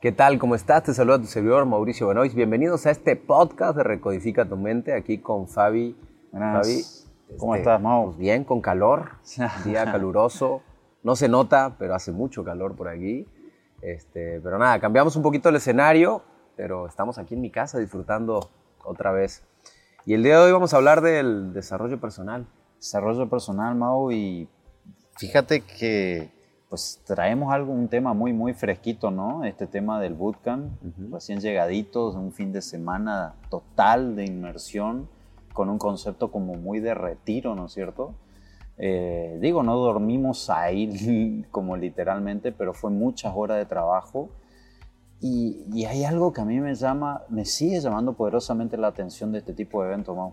¿Qué tal? ¿Cómo estás? Te saluda tu servidor Mauricio Benoist. Bienvenidos a este podcast de Recodifica tu Mente, aquí con Fabi. Buenas. Fabi, ¿Cómo este, estás, Mau? pues bien, con calor, día caluroso. No se nota, pero hace mucho calor por aquí. Este, pero nada, cambiamos un poquito el escenario, pero estamos aquí en mi casa disfrutando otra vez. Y el día de hoy vamos a hablar del desarrollo personal. Desarrollo personal, Mau, y fíjate que pues traemos algo, un tema muy, muy fresquito, ¿no? Este tema del bootcamp, recién llegaditos, un fin de semana total de inmersión, con un concepto como muy de retiro, ¿no es cierto? Eh, digo, no dormimos ahí como literalmente, pero fue muchas horas de trabajo. Y, y, hay algo que a mí me llama, me sigue llamando poderosamente la atención de este tipo de eventos, Mau.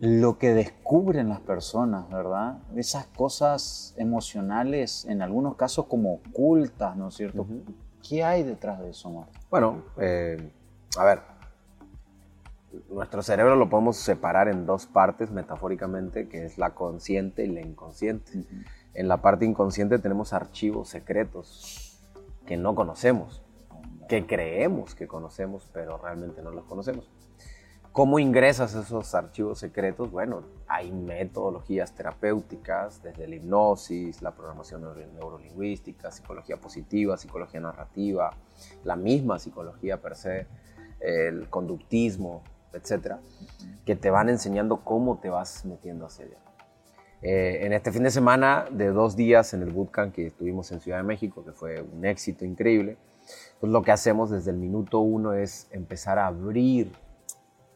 Lo que descubren las personas, ¿verdad? Esas cosas emocionales, en algunos casos como ocultas, ¿no es cierto? Uh -huh. ¿Qué hay detrás de eso, Mau? Bueno, eh, a ver, nuestro cerebro lo podemos separar en dos partes metafóricamente, que es la consciente y la inconsciente. Uh -huh. En la parte inconsciente tenemos archivos secretos que no conocemos, que creemos que conocemos, pero realmente no los conocemos. ¿Cómo ingresas esos archivos secretos? Bueno, hay metodologías terapéuticas, desde la hipnosis, la programación neurolingüística, psicología positiva, psicología narrativa, la misma psicología per se, el conductismo, etcétera, que te van enseñando cómo te vas metiendo hacia allá. Eh, en este fin de semana de dos días en el bootcamp que estuvimos en Ciudad de México, que fue un éxito increíble, pues lo que hacemos desde el minuto uno es empezar a abrir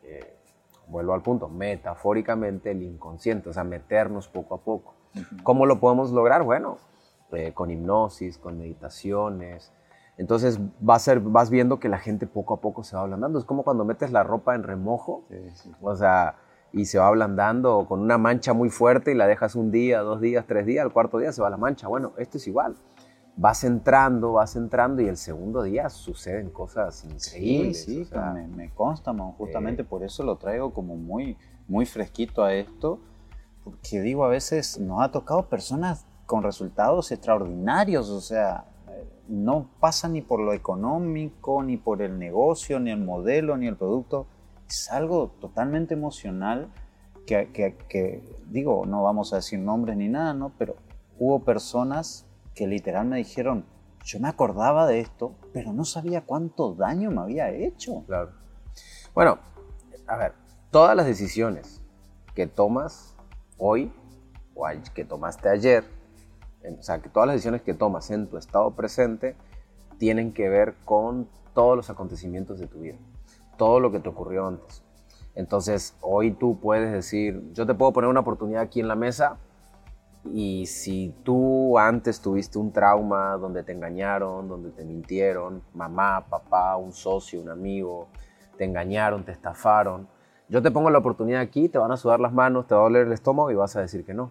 eh, vuelvo al punto, metafóricamente el inconsciente, o sea, meternos poco a poco. Uh -huh. ¿Cómo lo podemos lograr? Bueno, eh, con hipnosis, con meditaciones. Entonces vas, a, vas viendo que la gente poco a poco se va ablandando. Es como cuando metes la ropa en remojo, sí, sí. o sea, y se va ablandando con una mancha muy fuerte y la dejas un día, dos días, tres días, al cuarto día se va la mancha. Bueno, esto es igual vas entrando, vas entrando y el segundo día suceden cosas increíbles. Sí, sí, o sea, me, me, consta, man, justamente eh, por eso lo traigo como muy, muy fresquito a esto, porque digo, a veces nos ha tocado personas con resultados extraordinarios, o sea, no pasa ni por lo económico, ni por el negocio, ni el modelo, ni el producto, es algo totalmente emocional que, que, que digo, no vamos a decir nombres ni nada, ¿no? Pero hubo personas que literal me dijeron, yo me acordaba de esto, pero no sabía cuánto daño me había hecho. Claro. Bueno, a ver, todas las decisiones que tomas hoy o que tomaste ayer, o sea, que todas las decisiones que tomas en tu estado presente tienen que ver con todos los acontecimientos de tu vida, todo lo que te ocurrió antes. Entonces, hoy tú puedes decir, yo te puedo poner una oportunidad aquí en la mesa, y si tú antes tuviste un trauma donde te engañaron, donde te mintieron, mamá, papá, un socio, un amigo, te engañaron, te estafaron, yo te pongo la oportunidad aquí, te van a sudar las manos, te va a doler el estómago y vas a decir que no.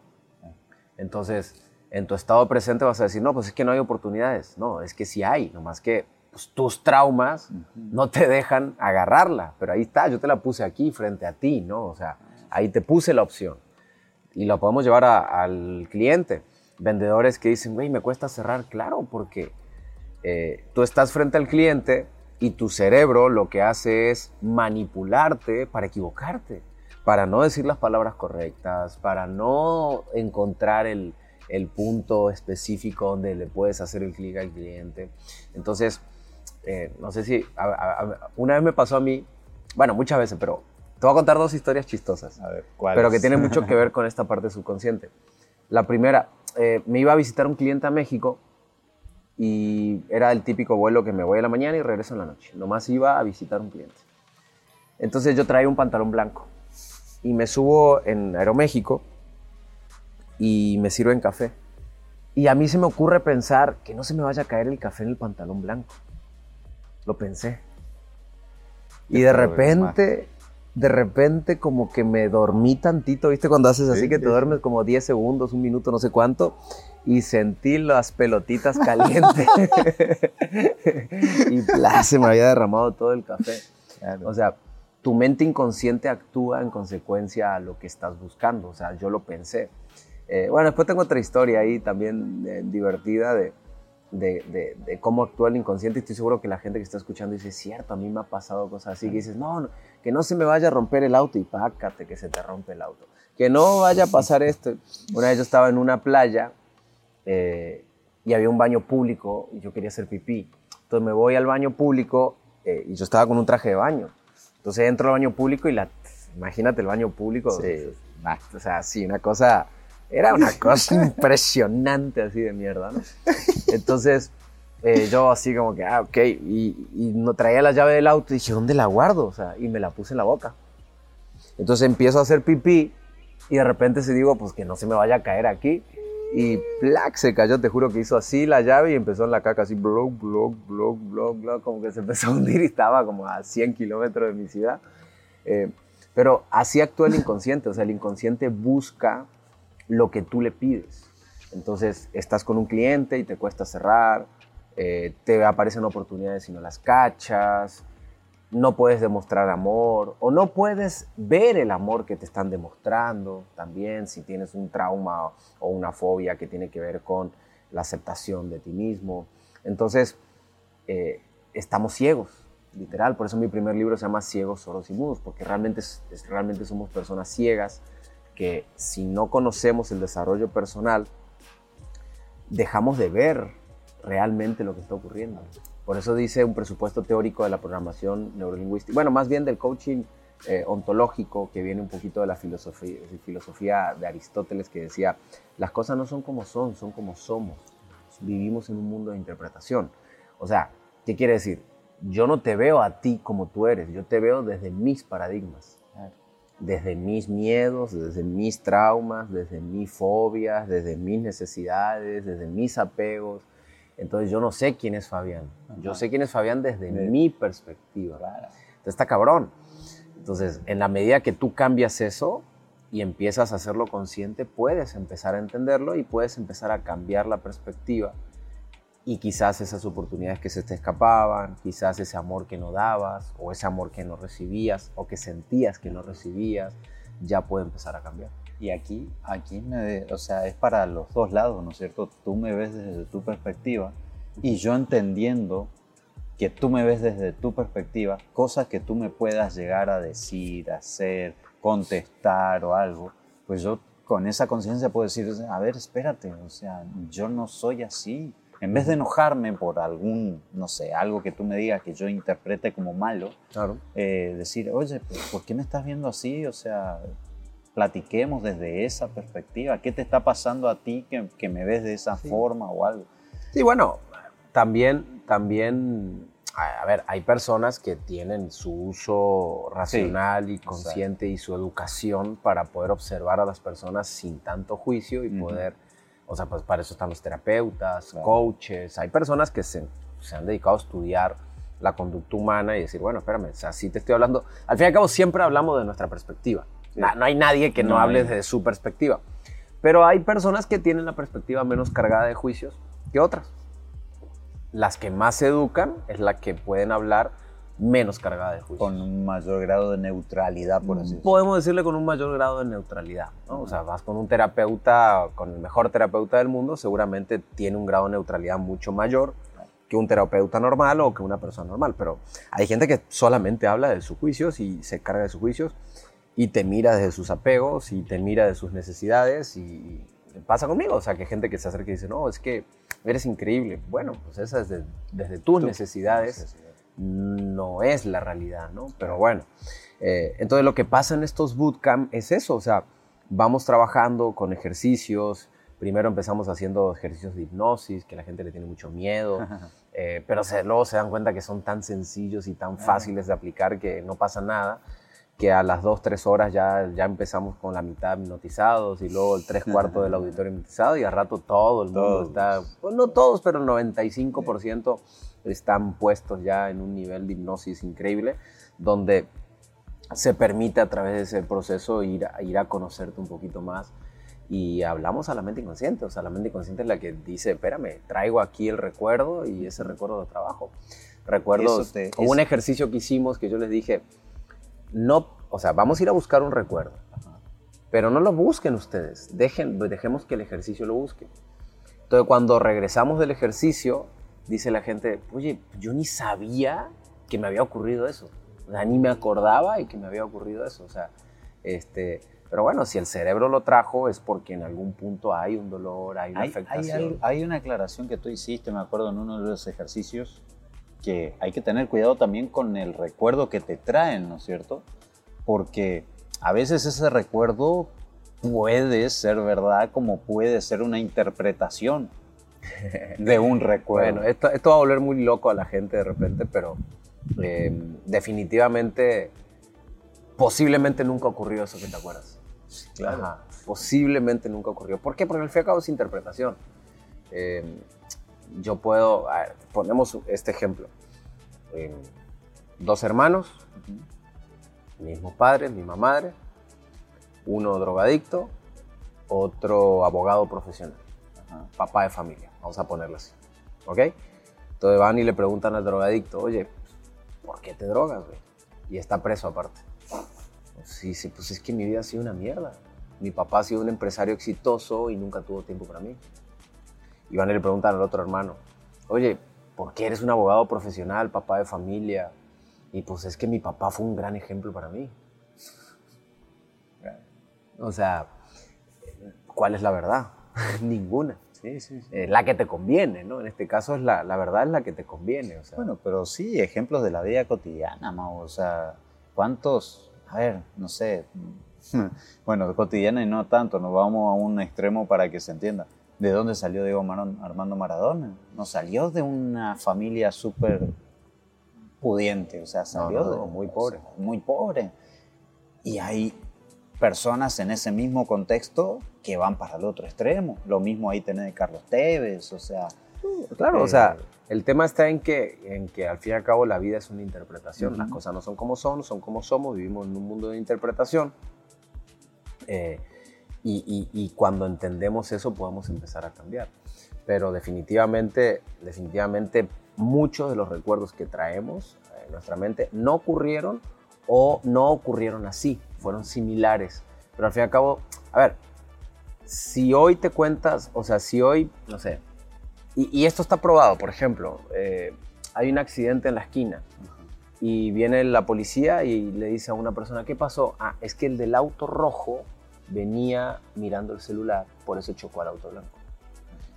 Entonces, en tu estado presente vas a decir, no, pues es que no hay oportunidades. No, es que sí hay, nomás que pues, tus traumas uh -huh. no te dejan agarrarla, pero ahí está, yo te la puse aquí frente a ti, ¿no? O sea, ahí te puse la opción y lo podemos llevar al cliente. Vendedores que dicen, güey, me cuesta cerrar, claro, porque eh, tú estás frente al cliente y tu cerebro lo que hace es manipularte para equivocarte, para no decir las palabras correctas, para no encontrar el, el punto específico donde le puedes hacer el clic al cliente. Entonces, eh, no sé si, una vez me pasó a mí, bueno, muchas veces, pero te voy a contar dos historias chistosas, a ver, pero que tienen mucho que ver con esta parte subconsciente. La primera, eh, me iba a visitar un cliente a México y era el típico vuelo que me voy a la mañana y regreso en la noche. Nomás iba a visitar un cliente. Entonces yo traía un pantalón blanco y me subo en Aeroméxico y me sirven café. Y a mí se me ocurre pensar que no se me vaya a caer el café en el pantalón blanco. Lo pensé. Y de repente de repente como que me dormí tantito, ¿viste? Cuando haces así sí, que te sí, duermes como 10 segundos, un minuto, no sé cuánto, y sentí las pelotitas calientes. y bla, se me había derramado todo el café. Claro. O sea, tu mente inconsciente actúa en consecuencia a lo que estás buscando. O sea, yo lo pensé. Eh, bueno, después tengo otra historia ahí también eh, divertida de, de, de, cómo actúa el inconsciente y estoy seguro que la gente que está escuchando dice, cierto, a mí me ha pasado cosas así, que dices, no, que no se me vaya a romper el auto y pácate que se te rompe el auto, que no vaya a pasar esto. Una vez yo estaba en una playa eh, y había un baño público y yo quería hacer pipí. Entonces me voy al baño público eh, y yo estaba con un traje de baño. Entonces entro al baño público y la, imagínate el baño público, o sea, sí, una cosa era una cosa impresionante así de mierda, ¿no? Entonces, eh, yo así como que, ah, ok, y, no traía la llave del auto y dije, ¿dónde la guardo? O sea, y me la puse en la boca. Entonces empiezo a hacer pipí y de repente se digo, pues que no se me vaya a caer aquí. Y plac, se cayó, te juro que hizo así la llave y empezó en la caca así, blog, blog, blog, blog, blog, como que se empezó a hundir y estaba como a 100 kilómetros de mi ciudad. Eh, pero así actúa el inconsciente, o sea, el inconsciente busca lo que tú le pides. Entonces, estás con un cliente y te cuesta cerrar, eh, te aparecen oportunidades y no las cachas, no puedes demostrar amor o no puedes ver el amor que te están demostrando también si tienes un trauma o una fobia que tiene que ver con la aceptación de ti mismo. Entonces, eh, estamos ciegos, literal. Por eso mi primer libro se llama Ciegos, Soros y Mudos, porque realmente, realmente somos personas ciegas que si no conocemos el desarrollo personal, dejamos de ver realmente lo que está ocurriendo. Por eso dice un presupuesto teórico de la programación neurolingüística, bueno, más bien del coaching eh, ontológico, que viene un poquito de la filosofía, filosofía de Aristóteles, que decía, las cosas no son como son, son como somos. Vivimos en un mundo de interpretación. O sea, ¿qué quiere decir? Yo no te veo a ti como tú eres, yo te veo desde mis paradigmas desde mis miedos, desde mis traumas, desde mis fobias, desde mis necesidades, desde mis apegos. Entonces yo no sé quién es Fabián. Yo sé quién es Fabián desde mi perspectiva. Entonces está cabrón. Entonces, en la medida que tú cambias eso y empiezas a hacerlo consciente, puedes empezar a entenderlo y puedes empezar a cambiar la perspectiva y quizás esas oportunidades que se te escapaban, quizás ese amor que no dabas o ese amor que no recibías o que sentías que no recibías, ya puede empezar a cambiar. Y aquí, aquí me, o sea, es para los dos lados, ¿no es cierto? Tú me ves desde tu perspectiva y yo entendiendo que tú me ves desde tu perspectiva, cosas que tú me puedas llegar a decir, hacer, contestar o algo, pues yo con esa conciencia puedo decir, a ver, espérate, o sea, yo no soy así, en vez de enojarme por algún, no sé, algo que tú me digas que yo interprete como malo, claro. Eh, decir, oye, ¿por qué me estás viendo así? O sea, platiquemos desde esa perspectiva. ¿Qué te está pasando a ti que, que me ves de esa forma o algo? Sí, bueno, también, también, a ver, hay personas que tienen su uso racional y consciente y su educación para poder observar a las personas sin tanto juicio y poder o sea, pues para eso están los terapeutas, coaches. Hay personas que se, se, han dedicado a estudiar la conducta humana y decir, bueno, espérame, o sea, sí te estoy hablando. Al fin y al cabo, siempre hablamos de nuestra perspectiva. No, hay nadie que no, hable de su perspectiva. Pero hay personas que tienen la perspectiva menos cargada de juicios que otras. Las que más se educan es la que pueden hablar menos cargada de juicio. Con un mayor grado de neutralidad, por así decirlo. Podemos decirle con un mayor grado de neutralidad. ¿no? O sea, vas con un terapeuta, con el mejor terapeuta del mundo, seguramente tiene un grado de neutralidad mucho mayor que un terapeuta normal o que una persona normal. Pero hay gente que solamente habla de sus juicios y se carga de sus juicios y te mira desde sus apegos y te mira de sus necesidades y pasa conmigo. O sea, que hay gente que se acerca y dice, no, es que eres increíble. Bueno, pues esa es desde tus necesidades no es la realidad, ¿no? Pero bueno, eh, entonces lo que pasa en estos bootcamp es eso, o sea, vamos trabajando con ejercicios, primero empezamos haciendo ejercicios de hipnosis, que la gente le tiene mucho miedo, eh, pero luego se dan cuenta que son tan sencillos y tan fáciles de aplicar que no pasa nada, que a las dos, tres horas ya, ya empezamos con la mitad hipnotizados y luego el tres cuartos del auditorio hipnotizado y al rato todo el mundo está, pues no todos, pero el 95% están puestos ya en un nivel de hipnosis increíble, donde se permite a través de ese proceso ir a, ir a conocerte un poquito más. Y hablamos a la mente inconsciente, o sea, la mente inconsciente es la que dice, espérame, traigo aquí el recuerdo y ese recuerdo de trabajo. Recuerdo un ejercicio que hicimos que yo les dije, no, o sea, vamos a ir a buscar un recuerdo, pero no lo busquen ustedes, Dejen, dejemos que el ejercicio lo busque. Entonces, cuando regresamos del ejercicio, dice la gente, oye, yo ni sabía que me había ocurrido eso. O sea, ni me acordaba y que me había ocurrido eso. O sea, este, pero bueno, si el cerebro lo trajo es porque en algún punto hay un dolor, hay una hay, afectación. Hay, hay, una aclaración que tú hiciste, me acuerdo, en uno de los ejercicios, que hay que tener cuidado también con el recuerdo que te traen, ¿no es cierto? Porque a veces ese recuerdo puede ser verdad como puede ser una interpretación de un recuerdo. Bueno, esto, esto va a volver muy loco a la gente de repente, pero eh, definitivamente, posiblemente nunca ocurrió eso que te acuerdas. Claro. Posiblemente nunca ocurrió. ¿Por qué? Porque al fin y al cabo es interpretación. Eh, yo puedo, ver, ponemos este ejemplo. Eh, dos hermanos, mismo padre, misma madre, uno drogadicto, otro abogado profesional, papá de familia, vamos a ponerlo así. ¿Ok? Entonces van y le preguntan al drogadicto, oye, ¿por qué te drogas, güey? Y está preso aparte. Sí, sí, pues es que mi vida ha sido una mierda. Mi papá ha sido un empresario exitoso y nunca tuvo tiempo para mí. Y van y le preguntan al otro hermano, oye, ¿por qué eres un abogado profesional, papá de familia? Y pues es que mi papá fue un gran ejemplo para mí. O sea, ¿cuál es la verdad? Ninguna. Sí, sí, sí. Eh, la que te conviene, ¿no? En este caso es la, la verdad es la que te conviene. O sea, Bueno, pero sí, ejemplos de la vida cotidiana, Mau. O sea, ¿cuántos? A ver, no sé. Bueno, cotidiana y no tanto, nos vamos a un extremo para que se entienda. ¿De dónde salió Diego Mar- Armando Maradona? No salió de una familia súper pudiente, o sea, salió no, de no, muy pobre. muy pobre. Y hay personas en ese mismo contexto que van para el otro extremo. Lo mismo ahí tenés de Carlos Tevez, o sea, Claro, o Eh, sea, el tema está en que, en que al fin y al cabo la vida es una interpretación. Las cosas no son como son, son como somos, vivimos en un mundo de interpretación. Eh, y, y- y cuando entendemos eso podemos empezar a cambiar. Pero definitivamente, definitivamente muchos de los recuerdos que traemos en nuestra mente no ocurrieron o no ocurrieron así, fueron similares. Pero al fin y al cabo, a ver, si hoy te cuentas, o sea, si hoy, no sé, y, y esto está probado, por ejemplo, eh, hay un accidente en la esquina y viene la policía y le dice a una persona, ¿qué pasó? Ah, es que el del auto rojo venía mirando el celular, por eso chocó al auto blanco.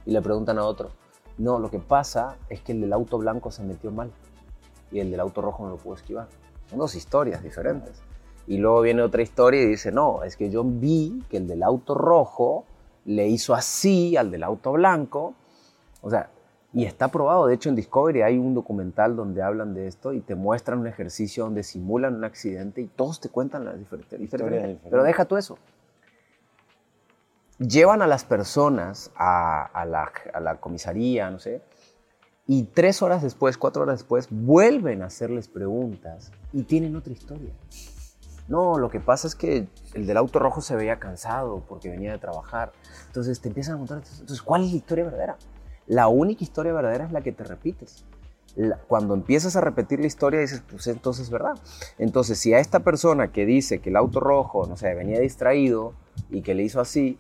Y le preguntan a otro, no, lo que pasa es que el del auto blanco se metió mal y el del auto rojo no lo pudo esquivar. Son dos historias diferentes. Y luego viene otra historia y dice, no, es que yo vi que el del auto rojo le hizo así al del auto blanco. O sea, y está probado. De hecho, en Discovery hay un documental donde hablan de esto y te muestran un ejercicio donde simulan un accidente y todos te cuentan las diferentes Historias. Pero deja tú eso. Llevan a las personas a, a la, a la comisaría, no sé, y tres horas después, cuatro horas después, vuelven a hacerles preguntas y tienen otra historia. No, lo que pasa es que el del auto rojo se veía cansado porque venía de trabajar. Entonces te empiezan a contar, entonces, ¿cuál es la historia verdadera? La única historia verdadera es la que te repites. La- cuando empiezas a repetir la historia dices, pues entonces es verdad. Entonces, si a esta persona que dice que el auto rojo, no sé, venía distraído y que le hizo así,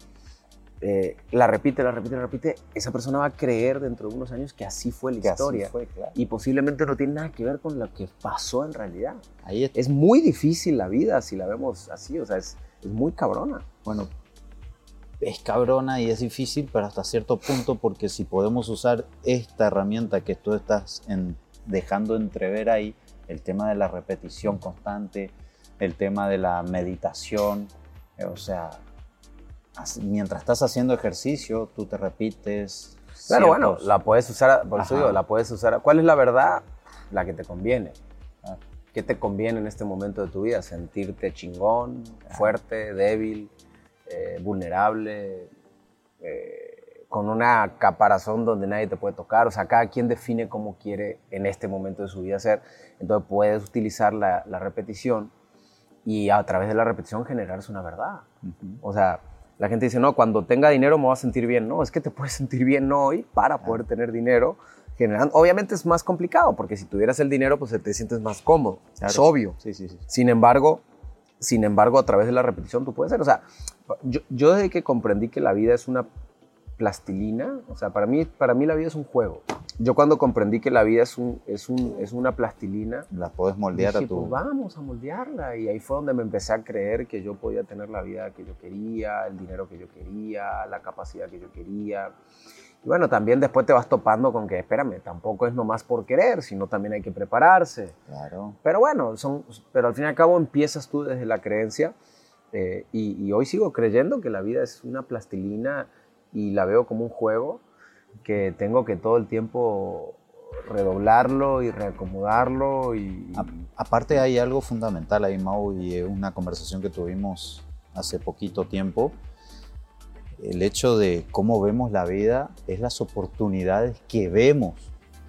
eh, la repite, la repite, la repite, esa persona va a creer dentro de unos años que así fue la que historia. fue, claro. Y posiblemente no tiene nada que ver con lo que pasó en realidad. Ahí. Es muy difícil la vida si la vemos así, o sea, es, es muy cabrona. Bueno, es cabrona y es difícil, pero hasta cierto punto, porque si podemos usar esta herramienta que tú estás en- dejando entrever ahí, el tema de la repetición constante, el tema de la meditación, eh, o sea, mientras estás haciendo ejercicio, tú te repites. Claro, bueno, la puedes usar, por eso la puedes usar. ¿Cuál es la verdad? La que te conviene. Ah. ¿Qué te conviene en este momento de tu vida? Sentirte chingón, fuerte, débil, eh, vulnerable, eh, con una caparazón donde nadie te puede tocar. O sea, cada quien define cómo quiere en este momento de su vida ser. Entonces puedes utilizar la, la repetición y a través de la repetición generarse una verdad. Ujú. O sea, la gente dice, no, cuando tenga dinero me voy a sentir bien. No, es que te puedes sentir bien hoy para poder tener dinero. Generando, obviamente es más complicado, porque si tuvieras el dinero, pues te sientes más cómodo. Es Claro. obvio. Sí, sí, sí. Sin embargo, sin embargo, a través de la repetición tú puedes ser. O sea, yo, yo desde que comprendí que la vida es una plastilina. O sea, para mí, para mí la vida es un juego. Yo cuando comprendí que la vida es, un, es, un, es una plastilina... La puedes moldear dije, a tu... pues vamos a moldearla. Y ahí fue donde me empecé a creer que yo podía tener la vida que yo quería, el dinero que yo quería, la capacidad que yo quería. Y bueno, también después te vas topando con que, espérame, tampoco es nomás por querer, sino también hay que prepararse. Claro. Pero bueno, son, pero al fin y al cabo empiezas tú desde la creencia eh, y, y hoy sigo creyendo que la vida es una plastilina y la veo como un juego que tengo que todo el tiempo redoblarlo y reacomodarlo y... A- aparte hay algo fundamental ahí, Mau, y una conversación que tuvimos hace poquito tiempo. El hecho de cómo vemos la vida es las oportunidades que vemos,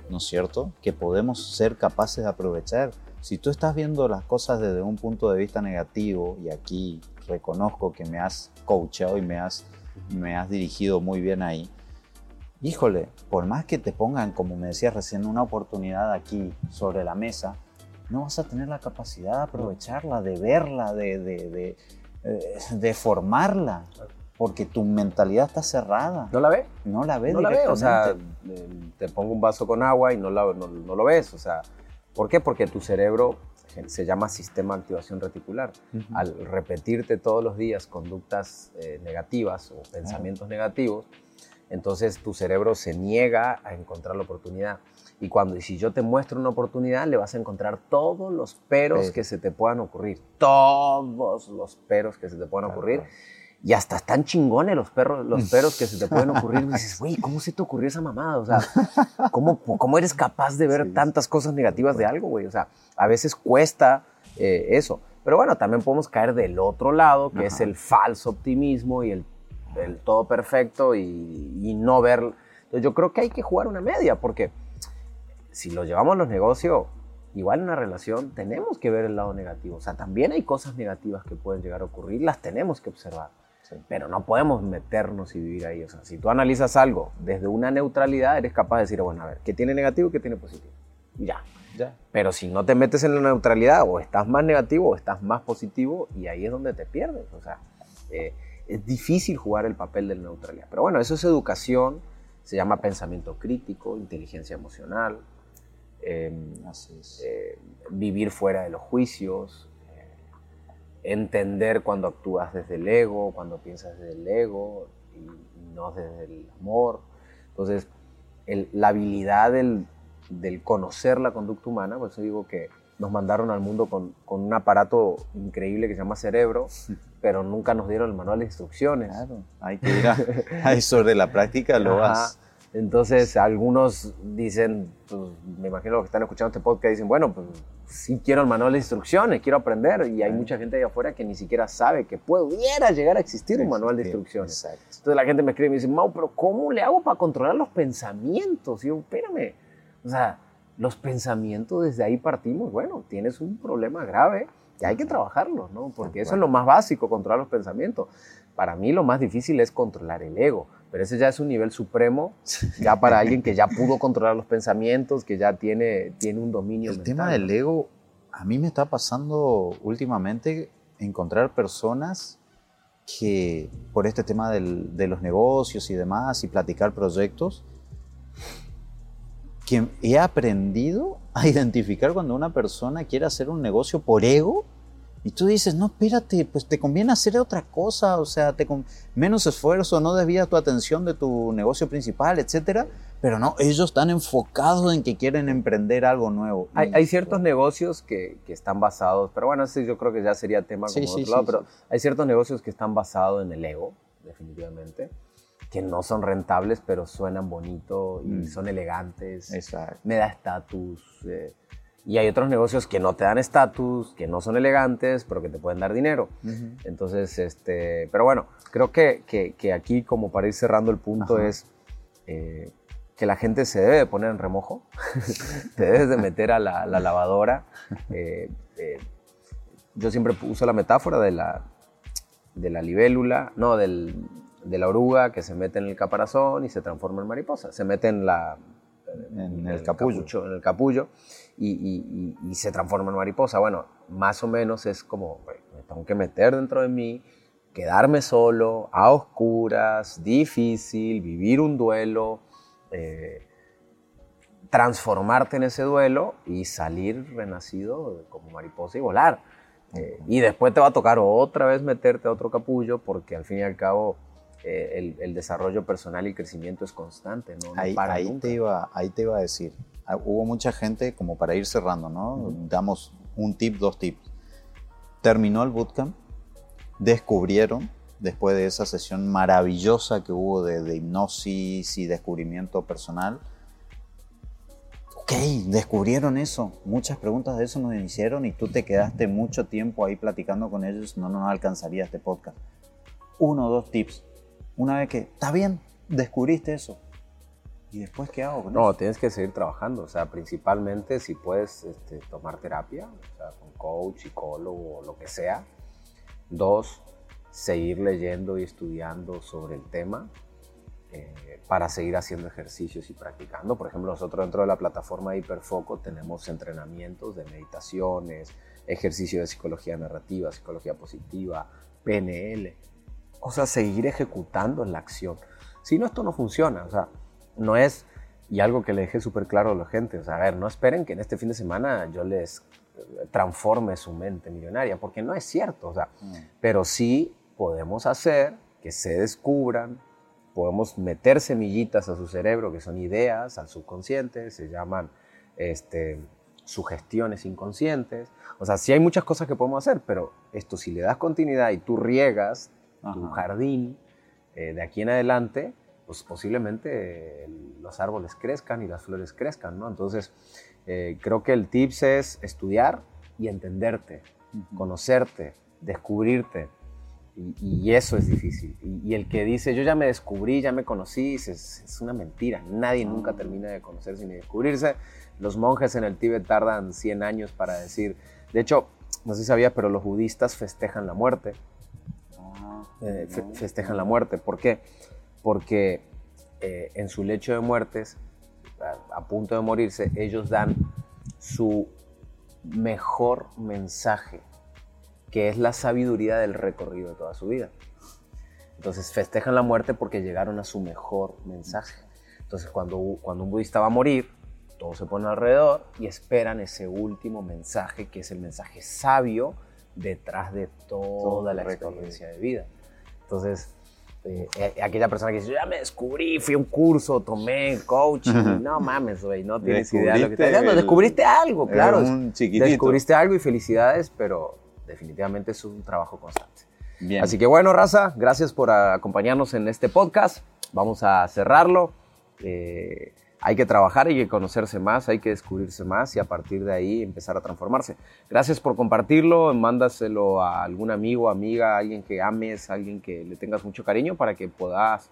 ¿no es cierto? Que podemos ser capaces de aprovechar. Si tú estás viendo las cosas desde un punto de vista negativo, y aquí reconozco que me has coachado y me has, me has dirigido muy bien ahí, híjole, por más que te pongan, como me decías recién, una oportunidad aquí sobre la mesa, no vas a tener la capacidad de aprovecharla, de verla, de, de, de, eh, de formarla, porque tu mentalidad está cerrada, ¿No la ve? no la ves no la ve, o sea, eh, te pongo un vaso con agua y no, la- no, no lo ves, o sea, ¿por qué? Porque tu cerebro se llama sistema de activación reticular. Al repetirte todos los días conductas eh, negativas o pensamientos negativos, entonces tu cerebro se niega a encontrar la oportunidad. Y cuando y si yo te muestro una oportunidad, le vas a encontrar todos los peros Pero. que se te puedan ocurrir. Todos los peros que se te puedan Claro, ocurrir. claro. Y hasta están chingones los, perros, los peros que se te pueden ocurrir. Y dices, güey, ¿cómo se te ocurrió esa mamada? O sea, ¿cómo, cómo eres capaz de ver Sí, tantas cosas negativas de algo, güey? O sea, a veces cuesta eh, eso. Pero bueno, también podemos caer del otro lado, que es Ajá. el falso optimismo y el, el todo perfecto y, y no ver. Entonces, yo creo que hay que jugar una media, porque si lo llevamos a los negocios, igual en una relación tenemos que ver el lado negativo. O sea, también hay cosas negativas que pueden llegar a ocurrir, las tenemos que observar. Sí. Pero no podemos meternos y vivir ahí. O sea, si tú analizas algo desde una neutralidad, eres capaz de decir, bueno, a ver, ¿qué tiene negativo y qué tiene positivo? Ya. Ya. Pero si no te metes en la neutralidad, o estás más negativo o estás más positivo, y ahí es donde te pierdes. O sea, eh, es difícil jugar el papel de la neutralidad. Pero bueno, eso es educación, se llama pensamiento crítico, inteligencia emocional, eh, Así es. eh, vivir fuera de los juicios, entender cuando actúas desde el ego, cuando piensas desde el ego y no desde el amor. Entonces, el- la habilidad del, del conocer la conducta humana, por eso digo que nos mandaron al mundo con, con un aparato increíble que se llama cerebro, pero nunca nos dieron el manual de instrucciones. Claro, hay que ir a, sobre la práctica, lo vas. Entonces, algunos dicen, pues, me imagino que están escuchando este podcast, dicen, bueno, pues sí quiero el manual de instrucciones, quiero aprender. Y hay mucha gente ahí afuera que ni siquiera sabe que pudiera llegar a existir un manual de instrucciones. Exacto. Entonces la gente me escribe y me dice, Mau, pero ¿cómo le hago para controlar los pensamientos? Y yo, espérame, o sea, los pensamientos desde ahí partimos. Bueno, tienes un problema grave y hay que trabajarlo, ¿no? Porque eso es lo más básico, controlar los pensamientos. Para mí lo más difícil es controlar el ego, pero ese ya es un nivel supremo, ya para alguien que ya pudo controlar los pensamientos, que ya tiene, tiene un dominio El mental, tema del ego, a mí me está pasando últimamente encontrar personas que por este tema del- de los negocios y demás y platicar proyectos, que he aprendido a identificar cuando una persona quiere hacer un negocio por ego y tú dices, no, espérate, pues te conviene hacer otra cosa, o sea, te con- menos esfuerzo, no desvías tu atención de tu negocio principal, etcétera, pero no, ellos están enfocados en que quieren emprender algo nuevo. Hay, hay ciertos negocios que, que están basados, pero bueno, ese yo creo que ya sería tema Sí, como sí, otro lado, sí, pero hay ciertos negocios que están basados en el ego, definitivamente, que no son rentables, pero suenan bonito y Mm. son elegantes, Exacto. me da estatus. eh, y hay otros negocios que no te dan estatus, que no son elegantes, pero que te pueden dar dinero. Entonces, este, pero bueno, creo que, que- que aquí como para ir cerrando el punto Ajá. es eh, que la gente se debe de poner en remojo, te debes de meter a la, la lavadora. Eh, eh, yo siempre uso la metáfora de la, de la libélula, no, del, de la oruga que se mete en el caparazón y se transforma en mariposa, se mete en la... En el capullo. capucho- en el capullo y, se transforma en mariposa. Bueno, más o menos es como, me tengo que meter dentro de mí, quedarme solo, a oscuras, difícil, vivir un duelo, eh, transformarte en ese duelo y salir renacido como mariposa y volar. Eh, y después te va a tocar otra vez meterte a otro capullo porque al fin y al cabo eh, el, desarrollo personal y crecimiento es constante, ¿no? ahí, te iba, ahí te iba a decir, ah, hubo mucha gente, como para ir cerrando, ¿no? Damos un tip, dos tips. Terminó el bootcamp, descubrieron, después de esa sesión maravillosa que hubo de, de hipnosis y descubrimiento personal, ok, descubrieron eso. Muchas preguntas de eso nos hicieron y tú te quedaste mucho tiempo ahí platicando con ellos. No nos alcanzaría este podcast. Uno o dos tips. Una vez que, está bien, descubriste eso. ¿Y después qué hago con no, tienes que seguir trabajando. O sea, principalmente si puedes este, tomar terapia, o sea, con coach, psicólogo o lo que sea. Dos, seguir leyendo y estudiando sobre el tema. Eh, para seguir haciendo ejercicios y practicando. Por ejemplo, nosotros dentro de la plataforma de Hiperfoco tenemos entrenamientos de meditaciones, ejercicio de psicología narrativa, psicología positiva, PNL. O sea, seguir ejecutando la acción. Si no, esto no funciona. O sea, no es, y algo que le dejé súper claro a la gente, o sea, a ver, no esperen que en este fin de semana yo les transforme su mente millonaria, porque no es cierto. O sea, mm. pero sí podemos hacer que se descubran, podemos meter semillitas a su cerebro, que son ideas, al subconsciente, se llaman este, sugestiones inconscientes. O sea, sí hay muchas cosas que podemos hacer, pero esto si le das continuidad y tú riegas tu jardín eh, de aquí en adelante, pues posiblemente los árboles crezcan y las flores crezcan, ¿no? Entonces, eh, creo que el tips es estudiar y entenderte, conocerte, descubrirte, y, eso es difícil. Y, el que dice, yo ya me descubrí, ya me conocí, es, es una mentira. Nadie nunca termina de conocerse ni descubrirse. Los monjes en el Tíbet tardan 100 años para decir. De hecho, no sé si sabías, pero los budistas festejan la muerte. Eh, festejan la muerte. ¿Por qué? Porque eh, en su lecho de muertes, a, a punto de morirse, ellos dan su mejor mensaje que es la sabiduría del recorrido de toda su vida. Entonces festejan la muerte porque llegaron a su mejor mensaje. Entonces cuando, cuando un budista va a morir, todos se ponen alrededor y esperan ese último mensaje, que es el mensaje sabio detrás de toda la experiencia de vida. Entonces, eh, eh, aquella persona que dice, ya me descubrí, fui a un curso, tomé coaching, no mames, güey, no tienes idea de lo que estás haciendo. Descubriste algo, claro. Descubriste algo y felicidades, pero definitivamente es un trabajo constante. Así que bueno, Raza, gracias por acompañarnos en este podcast. Vamos a cerrarlo. Eh, hay que trabajar, hay que conocerse más, hay que descubrirse más y a partir de ahí empezar a transformarse. Gracias por compartirlo, mándaselo a algún amigo, amiga, alguien que ames, alguien que le tengas mucho cariño para que puedas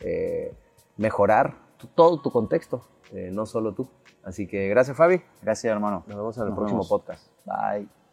eh, mejorar todo tu contexto, eh, no solo tú. Así que gracias Fabi. Gracias hermano. Nos vemos en el próximo podcast. Bye.